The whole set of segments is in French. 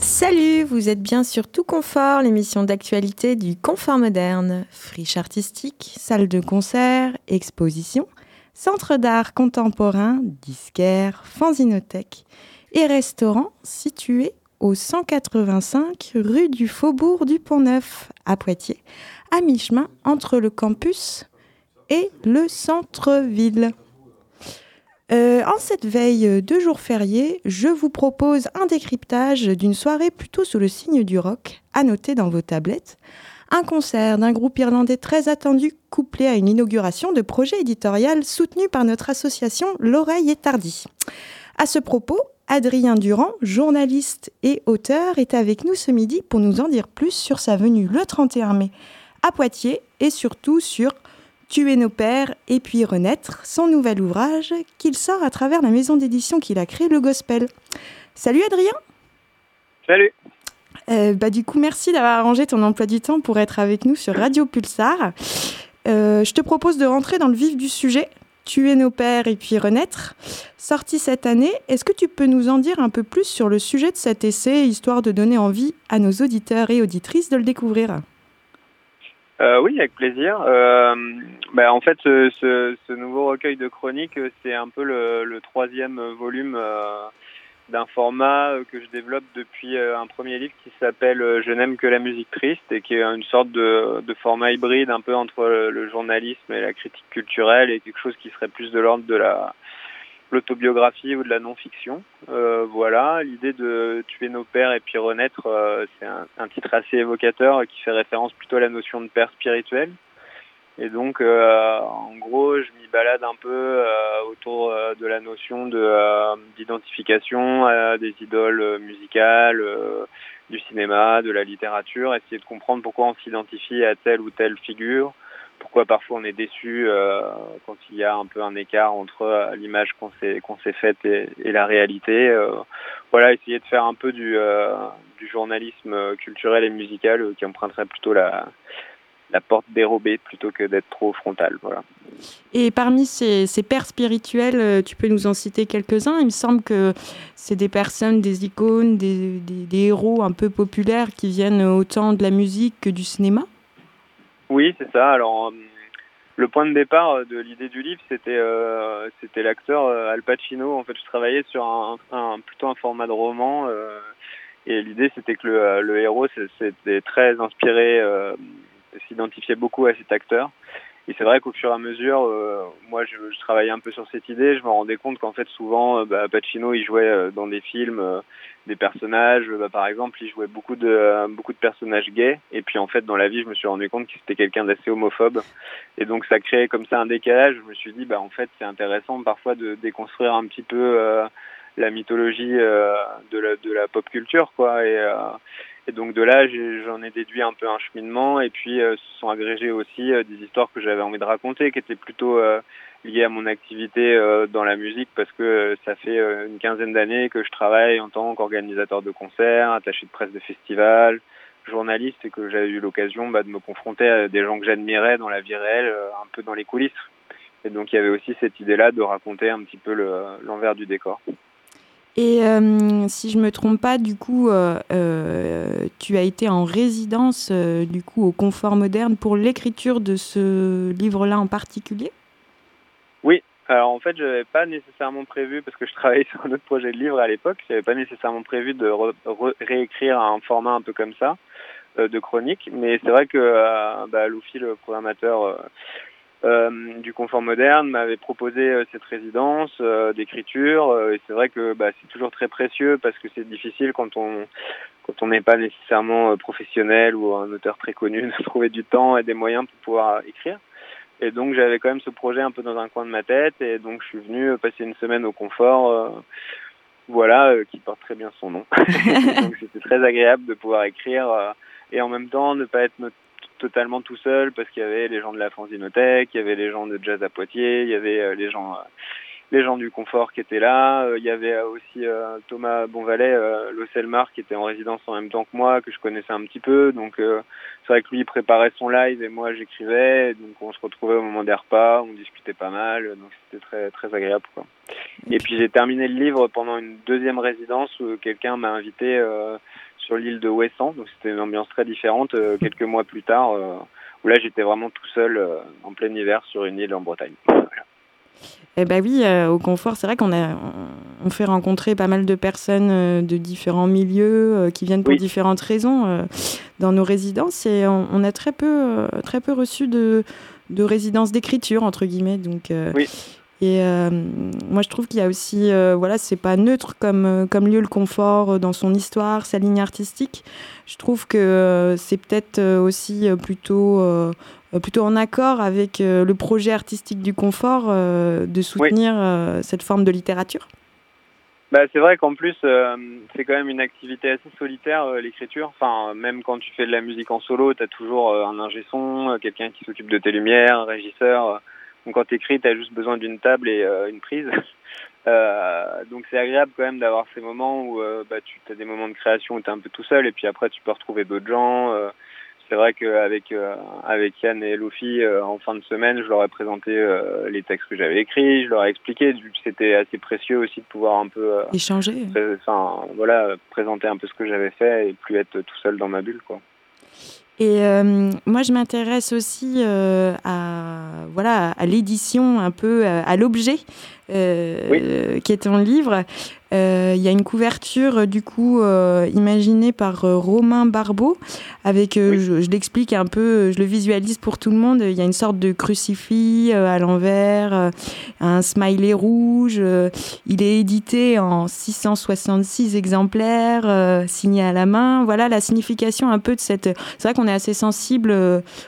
Salut, vous êtes bien sur Tout Confort, l'émission d'actualité du confort moderne. Friche artistique, salle de concert, exposition, centre d'art contemporain, disquaire, fanzinothèque et restaurant situé au 185 rue du Faubourg du Pont-Neuf à Poitiers, à mi-chemin entre le campus et le centre-ville. Euh, en cette veille de jour férié, je vous propose un décryptage d'une soirée plutôt sous le signe du rock, noter dans vos tablettes. Un concert d'un groupe irlandais très attendu, couplé à une inauguration de projet éditorial soutenu par notre association L'Oreille est Tardy. À ce propos, Adrien Durand, journaliste et auteur, est avec nous ce midi pour nous en dire plus sur sa venue le 31 mai à Poitiers et surtout sur Tuer nos pères et puis renaître, son nouvel ouvrage qu'il sort à travers la maison d'édition qu'il a créée, le Gospel. Salut Adrien Salut euh, bah, Du coup, merci d'avoir arrangé ton emploi du temps pour être avec nous sur Radio Pulsar. Euh, je te propose de rentrer dans le vif du sujet, Tuer nos pères et puis renaître. Sorti cette année, est-ce que tu peux nous en dire un peu plus sur le sujet de cet essai, histoire de donner envie à nos auditeurs et auditrices de le découvrir? Euh, oui, avec plaisir. Euh, bah, en fait, ce, ce, ce, nouveau recueil de chroniques, c'est un peu le, le troisième volume euh, d'un format que je développe depuis un premier livre qui s'appelle Je n'aime que la musique triste et qui est une sorte de, de format hybride un peu entre le journalisme et la critique culturelle et quelque chose qui serait plus de l'ordre de la l'autobiographie ou de la non-fiction. Euh, voilà, l'idée de tuer nos pères et puis renaître, euh, c'est un, titre assez évocateur qui fait référence plutôt à la notion de père spirituel. Et donc, euh, en gros, je m'y balade un peu euh, autour euh, de la notion de euh, d'identification à des idoles musicales, du cinéma, de la littérature, essayer de comprendre pourquoi on s'identifie à telle ou telle figure, pourquoi parfois on est déçu euh, quand il y a un peu un écart entre euh, l'image qu'on s'est qu'on s'est faite et, la réalité. Euh, voilà, essayer de faire un peu du, journalisme culturel et musical qui emprunterait plutôt la porte dérobée plutôt que d'être trop frontal. Voilà. Et parmi ces, pères spirituels, tu peux nous en citer quelques-uns Il me semble que c'est des personnes, des icônes, des héros un peu populaires qui viennent autant de la musique que du cinéma. Oui, c'est ça. Alors, le point de départ de l'idée du livre, c'était euh, c'était l'acteur euh, Al Pacino. En fait, je travaillais sur un, un plutôt un format de roman, euh, et l'idée c'était que le, le héros c'était très inspiré, euh, s'identifiait beaucoup à cet acteur. Et c'est vrai qu'au fur et à mesure, euh, moi, je, je, travaillais un peu sur cette idée. Je me rendais compte qu'en fait, souvent, euh, bah, Pacino, il jouait euh, dans des films euh, des personnages. Bah, par exemple, il jouait beaucoup de beaucoup de personnages gays. Et puis, en fait, dans la vie, je me suis rendu compte qu'il était quelqu'un d'assez homophobe. Et donc, ça créait comme ça un décalage. Je me suis dit, bah, en fait, c'est intéressant parfois de déconstruire un petit peu la mythologie de la, de la pop culture, quoi. Et et donc de là, j'en ai, déduit un peu un cheminement et puis euh, se sont agrégées aussi euh, des histoires que j'avais envie de raconter, qui étaient plutôt euh, liées à mon activité euh, dans la musique parce que euh, ça fait euh, une quinzaine d'années que je travaille en tant qu'organisateur de concerts, attaché de presse de festivals, journaliste et que j'avais eu l'occasion bah, de me confronter à des gens que j'admirais dans la vie réelle, un peu dans les coulisses. Et donc il y avait aussi cette idée-là de raconter un petit peu l'envers du décor. Et euh, si je me trompe pas, du coup, euh, euh, tu as été en résidence du coup au Confort Moderne pour l'écriture de ce livre-là en particulier? Oui. Alors en fait, je n'avais pas nécessairement prévu parce que je travaillais sur un autre projet de livre à l'époque. Je n'avais pas nécessairement prévu de réécrire un format un peu comme ça de chronique. Mais c'est vrai que euh, bah, le programmateur du confort moderne m'avait proposé euh, cette résidence euh, d'écriture euh, et c'est vrai que bah, c'est toujours très précieux parce que c'est difficile quand on quand on n'est pas nécessairement professionnel ou un auteur très connu de trouver du temps et des moyens pour pouvoir écrire. Et donc j'avais quand même ce projet un peu dans un coin de ma tête et donc je suis venu passer une semaine au confort voilà qui porte très bien son nom. Donc c'était très agréable de pouvoir écrire et en même temps ne pas être totalement tout seul parce qu'il y avait les gens de la Fanzinothèque, il y avait les gens de Jazz à Poitiers, il y avait euh, les gens les gens du confort qui étaient là. Euh, il y avait aussi Thomas Bonvalet, euh, Losselmar, qui était en résidence en même temps que moi, que je connaissais un petit peu. Donc c'est vrai que lui préparait son live et moi j'écrivais. Donc on se retrouvait au moment des repas, on discutait pas mal. Donc c'était très très agréable. Quoi. Et puis j'ai terminé le livre pendant une deuxième résidence où quelqu'un m'a invité sur l'île de Ouessant. Donc c'était une ambiance très différente quelques mois plus tard où là j'étais vraiment tout seul en plein hiver sur une île en Bretagne. Eh ben oui, euh, au confort, c'est vrai qu'on a, on fait rencontrer pas mal de personnes euh, de différents milieux euh, qui viennent pour différentes raisons dans nos résidences et on, a très peu, très peu reçu de, de résidences d'écriture entre guillemets. Donc, oui. Et moi, je trouve qu'il y a aussi, voilà, c'est pas neutre comme, comme lieu le confort dans son histoire, sa ligne artistique. Je trouve que c'est peut-être aussi plutôt euh, plutôt en accord avec euh, le projet artistique du confort euh, de soutenir cette forme de littérature bah, c'est vrai qu'en plus, c'est quand même une activité assez solitaire, l'écriture. Enfin, même quand tu fais de la musique en solo, tu as toujours un ingé son, quelqu'un qui s'occupe de tes lumières, un régisseur. Donc quand tu écris, tu as juste besoin d'une table et une prise. donc c'est agréable quand même d'avoir ces moments où bah, tu as des moments de création où tu es un peu tout seul et puis après tu peux retrouver d'autres gens c'est vrai qu'avec euh, avec Yann et Luffy, euh, en fin de semaine, je leur ai présenté euh, les textes que j'avais écrits, je leur ai expliqué, c'était assez précieux aussi de pouvoir un peu échanger, enfin voilà, présenter un peu ce que j'avais fait et plus être tout seul dans ma bulle, quoi. Et moi, je m'intéresse aussi à voilà à l'édition, un peu à l'objet qui est ton livre. Euh, il y a une couverture, euh, du coup, euh, imaginée par Romain Barbeau, avec, je, l'explique un peu, je le visualise pour tout le monde. Il y a une sorte de crucifix à l'envers, un smiley rouge. il est édité en 666 exemplaires, signé à la main. Voilà la signification un peu de cette. C'est vrai qu'on est assez sensible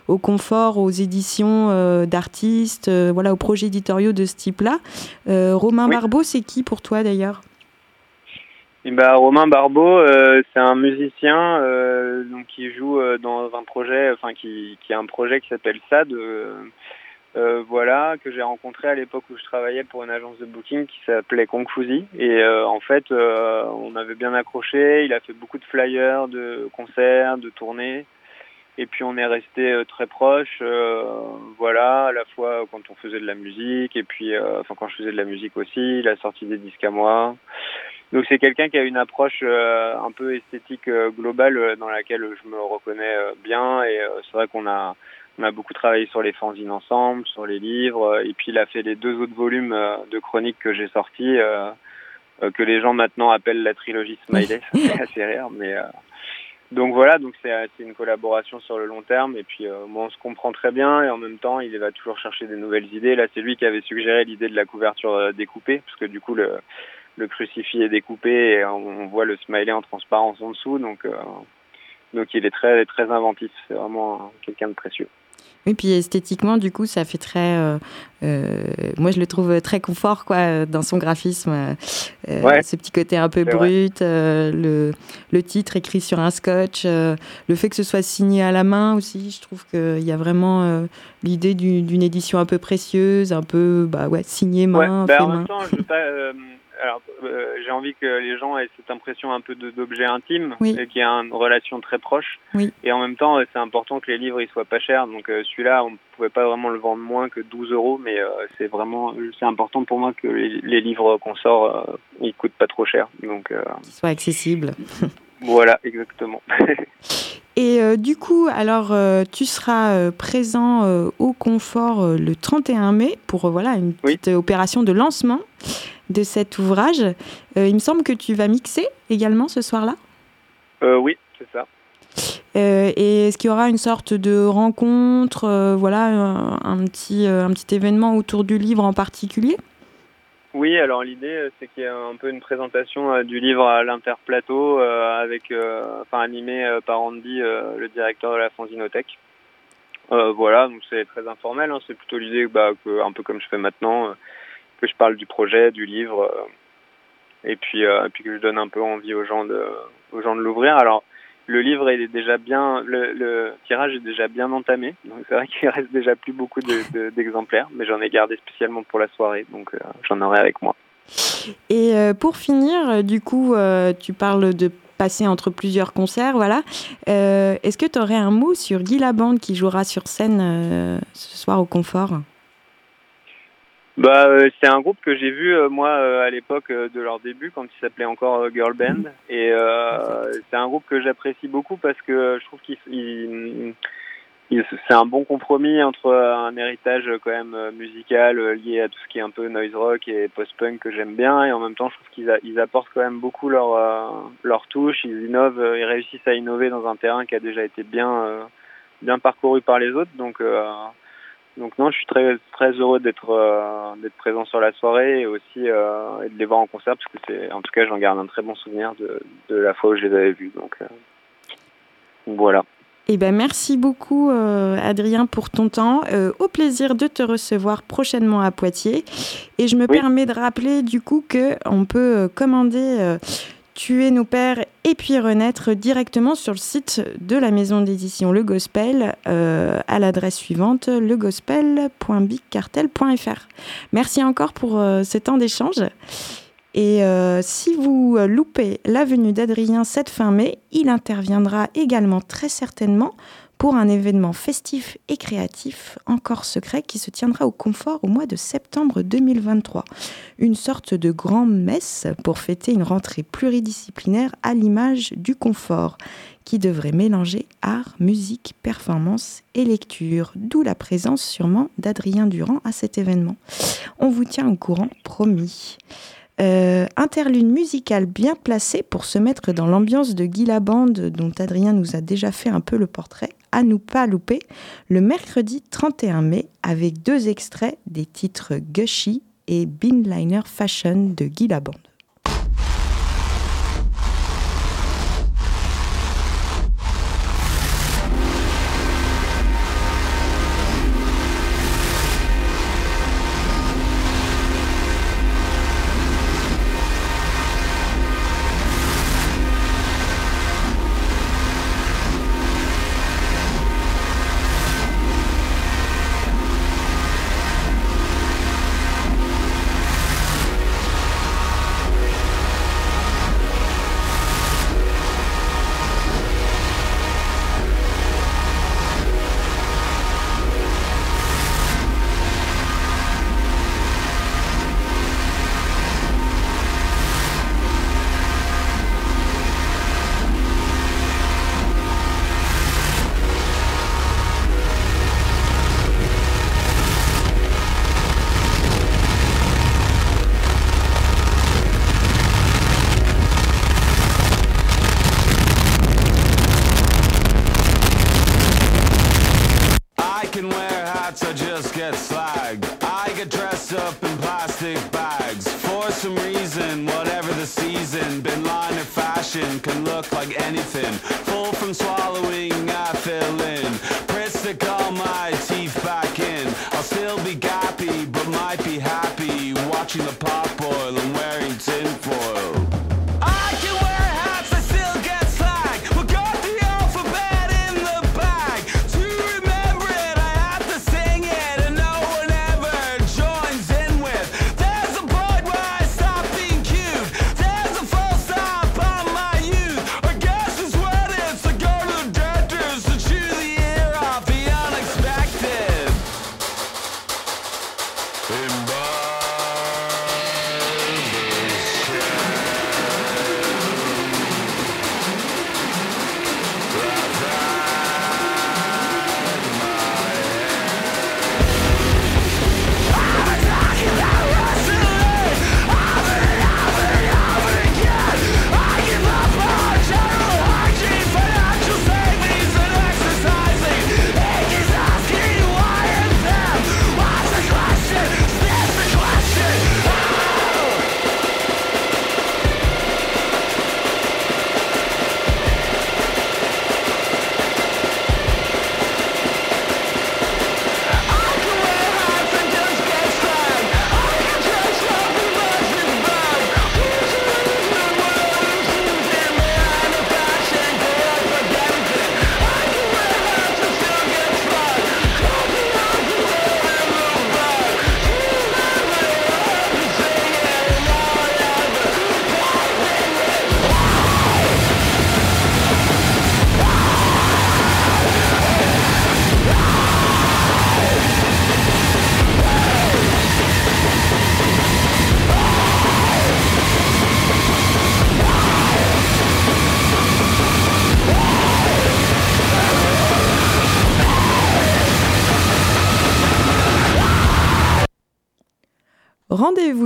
au confort, aux éditions d'artistes, voilà, aux projets éditoriaux de ce type-là. Romain Barbeau, c'est qui pour toi d'ailleurs? Bah, Romain Barbeau, euh, c'est un musicien euh, donc qui joue euh, dans un projet, enfin qui, qui a un projet qui s'appelle SAD, voilà, que j'ai rencontré à l'époque où je travaillais pour une agence de booking qui s'appelait Confusi. Et en fait, on avait bien accroché. Il a fait beaucoup de flyers, de concerts, de tournées. Et puis on est resté très proches, voilà, à la fois quand on faisait de la musique, et puis, enfin quand je faisais de la musique aussi, il a sorti des disques à moi. Donc c'est quelqu'un qui a une approche euh, un peu esthétique euh, globale euh, dans laquelle je me reconnais bien. Et c'est vrai qu'on a on a beaucoup travaillé sur les fanzines ensemble, sur les livres. Et puis il a fait les deux autres volumes de chroniques que j'ai sortis que les gens maintenant appellent la trilogie Smiley, c'est assez rare mais donc voilà, donc c'est une collaboration sur le long terme. Et puis moi on se comprend très bien. Et en même temps il va toujours chercher des nouvelles idées. Là c'est lui qui avait suggéré l'idée de la couverture découpée parce que du coup le le crucifix est découpé et on voit le smiley en transparence en dessous. Donc, euh, donc il est très, très inventif. C'est vraiment quelqu'un de précieux. Oui, puis esthétiquement, du coup, ça fait très. Euh, euh, moi, je le trouve très confort, quoi, dans son graphisme. Ce petit côté un peu brut, le, le, titre écrit sur un scotch, le fait que ce soit signé à la main aussi, je trouve qu'il y a vraiment l'idée d'une édition un peu précieuse, un peu, bah ouais, signé main. Bah, en même temps, je pas alors, euh, j'ai envie que les gens aient cette impression un peu d'objet intime, et qu'il y a une relation très proche. Et en même temps, c'est important que les livres ils soient pas chers. Donc euh, celui-là, on ne pouvait pas vraiment le vendre moins que 12 euros, mais euh, c'est vraiment c'est important pour moi que les, livres qu'on sort, ils coûtent pas trop cher. Donc qu'ils soient accessibles. voilà, exactement. Et du coup, alors, tu seras présent au Confort le 31 mai pour voilà une petite opération de lancement de cet ouvrage. Euh, il me semble que tu vas mixer également ce soir-là? Euh, Oui, c'est ça. Euh, et est-ce qu'il y aura une sorte de rencontre, voilà, un, petit, un petit événement autour du livre en particulier? Oui, alors l'idée c'est qu'il y ait un peu une présentation du livre à l'interplateau avec, enfin animé par Andy, le directeur de la Fanzinothèque. voilà, donc c'est très informel, hein. c'est plutôt l'idée bah, que, un peu comme je fais maintenant, que je parle du projet, du livre, euh, et puis, euh, que je donne un peu envie aux gens de, l'ouvrir. Alors, le livre est déjà bien, le, tirage est déjà bien entamé, donc c'est vrai qu'il reste déjà plus beaucoup d'exemplaires, mais j'en ai gardé spécialement pour la soirée, donc j'en aurai avec moi. Et pour finir, du coup, tu parles de passer entre plusieurs concerts, voilà. Est-ce que tu aurais un mot sur Guy Labande qui jouera sur scène ce soir au Confort? Bah, euh, c'est un groupe que j'ai vu euh, moi euh, à l'époque de leur début quand ils s'appelaient encore Girl Band. Et c'est un groupe que j'apprécie beaucoup parce que je trouve qu'il c'est un bon compromis entre un héritage quand même musical lié à tout ce qui est un peu noise rock et post-punk que j'aime bien. Et en même temps je trouve qu'ils ils apportent quand même beaucoup leur leur touche, ils innovent, ils réussissent à innover dans un terrain qui a déjà été bien bien parcouru par les autres. Donc donc non, je suis très très heureux d'être euh, d'être présent sur la soirée et aussi euh, de les voir en concert parce que c'est en tout cas j'en garde un très bon souvenir de, de la fois où je les avais vus. Donc, euh, voilà. Eh ben merci beaucoup Adrien pour ton temps. au plaisir de te recevoir prochainement à Poitiers. Et je me permets de rappeler du coup que on peut commander Tuer nos pères et puis renaître directement sur le site de la maison d'édition Le Gospel euh, à l'adresse suivante legospel.bigcartel.fr. Merci encore pour euh, ce temps d'échange. Et euh, si vous loupez la venue d'Adrien cette fin mai, il interviendra également très certainement pour un événement festif et créatif encore secret qui se tiendra au confort au mois de septembre 2023. Une sorte de grande messe pour fêter une rentrée pluridisciplinaire à l'image du confort qui devrait mélanger art, musique, performance et lecture, d'où la présence sûrement d'Adrien Durand à cet événement. On vous tient au courant, promis. Euh, interlude musicale bien placée pour se mettre dans l'ambiance de Guy Labande dont Adrien nous a déjà fait un peu le portrait à nous pas louper le mercredi 31 mai avec deux extraits des titres Gushy et Binliner Fashion de Guy Labande.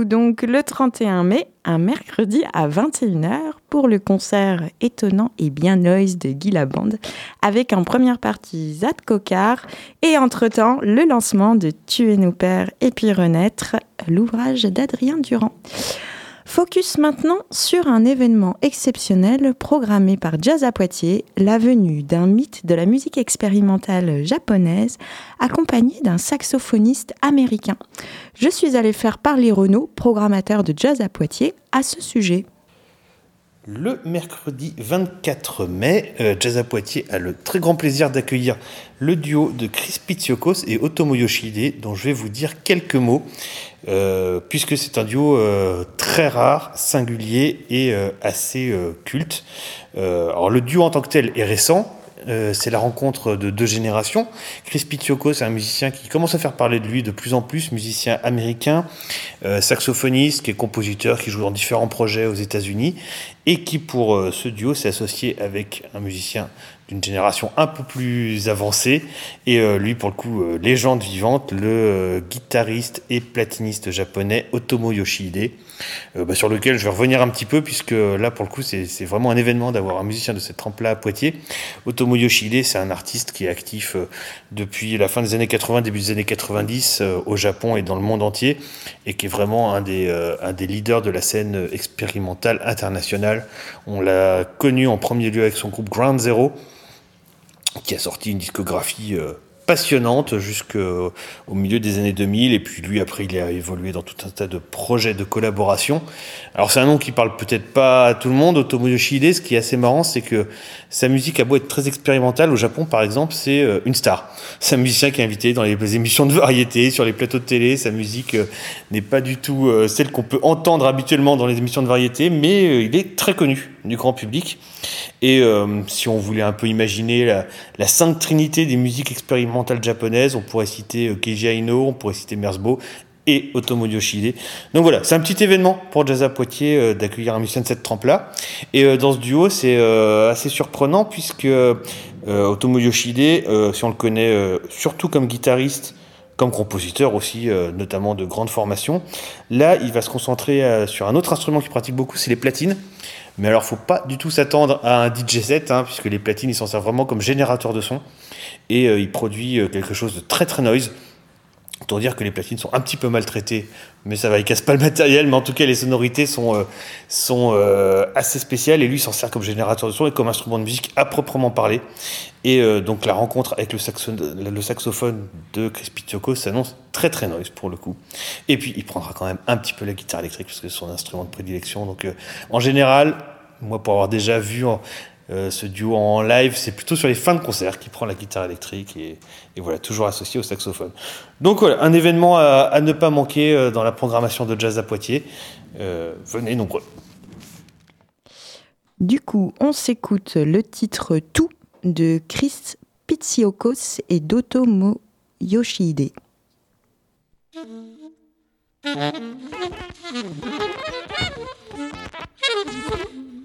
Donc le 31 mai, un mercredi à 21h, pour le concert étonnant et bien noise de Guy Labande, avec en première partie Zad Cocard, et entre-temps le lancement de Tuer nos pères et puis renaître, l'ouvrage d'Adrien Durand. Focus maintenant sur un événement exceptionnel programmé par Jazz à Poitiers, la venue d'un mythe de la musique expérimentale japonaise accompagné d'un saxophoniste américain. Je suis allée faire parler Renaud, programmateur de Jazz à Poitiers, à ce sujet. Le mercredi 24 mai, euh, Jazz à Poitiers a le très grand plaisir d'accueillir le duo de Chris Pitsiokos et Otomo Yoshide, dont je vais vous dire quelques mots, euh, puisque c'est un duo euh, très rare, singulier et assez culte. alors le duo en tant que tel est récent, euh, c'est la rencontre de deux générations. Chris Pitioko, c'est un musicien qui commence à faire parler de lui de plus en plus, musicien américain, euh, saxophoniste, qui est compositeur, qui joue dans différents projets aux États-Unis, et qui, pour euh, ce duo, s'est associé avec un musicien d'une génération un peu plus avancée, et lui, pour le coup, légende vivante, le guitariste et platiniste japonais Otomo Yoshihide. Euh, bah, sur lequel je vais revenir un petit peu, puisque là, pour le coup, c'est vraiment un événement d'avoir un musicien de cette trempe-là à Poitiers. Otomo Yoshide, c'est un artiste qui est actif euh, depuis la fin des années 80, début des années 90 euh, au Japon et dans le monde entier, et qui est vraiment un des, un des leaders de la scène expérimentale internationale. On l'a connu en premier lieu avec son groupe Ground Zero, qui a sorti une discographie passionnante jusqu'au milieu des années 2000 et puis lui après il a évolué dans tout un tas de projets de collaboration. Alors c'est un nom qui parle peut-être pas à tout le monde, Otomo Yoshide, ce qui est assez marrant c'est que sa musique a beau être très expérimentale, au Japon par exemple c'est euh, une star. C'est un musicien qui est invité dans les émissions de variété, sur les plateaux de télé, sa musique euh, n'est pas du tout euh, celle qu'on peut entendre habituellement dans les émissions de variété mais il est très connu du grand public. Et si on voulait un peu imaginer la, la sainte trinité des musiques expérimentales japonaise. On pourrait citer euh, Keiji Aino, on pourrait citer Merzbo et Otomo Yoshide. Donc voilà, c'est un petit événement pour Jazz Poitiers euh, d'accueillir un musicien de cette trempe-là. Et euh, dans ce duo, c'est assez surprenant puisque Otomo Yoshide, si on le connaît surtout comme guitariste, comme compositeur aussi, notamment de grande formation, là, il va se concentrer sur un autre instrument qu'il pratique beaucoup, c'est les platines. Mais alors, faut pas du tout s'attendre à un DJ set, hein, puisque les platines, ils s'en servent vraiment comme générateur de son et euh, il produit euh, quelque chose de très très noise. Autant dire que les platines sont un petit peu maltraitées, mais ça va, il casse pas le matériel, mais en tout cas les sonorités sont, euh, sont assez spéciales et lui s'en sert comme générateur de son et comme instrument de musique à proprement parler. Et donc la rencontre avec le, saxophone de Chris Pitioko s'annonce très très noise pour le coup. Et puis il prendra quand même un petit peu la guitare électrique parce que c'est son instrument de prédilection. Donc en général, moi pour avoir déjà vu euh, ce duo en live, c'est plutôt sur les fins de concert qu'il prend la guitare électrique et, voilà, toujours associé au saxophone. Donc voilà, un événement à, ne pas manquer euh, dans la programmation de Jazz à Poitiers. Euh, venez nombreux. Du coup, on s'écoute le titre Tout de Chris Pitsiokos et d'Otomo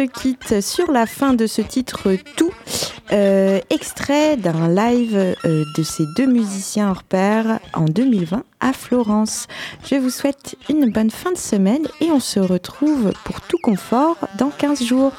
se quitte sur la fin de ce titre Tout, euh, extrait d'un live euh, de ces deux musiciens hors pair en 2020 à Florence. Je vous souhaite une bonne fin de semaine et on se retrouve pour tout confort dans 15 jours.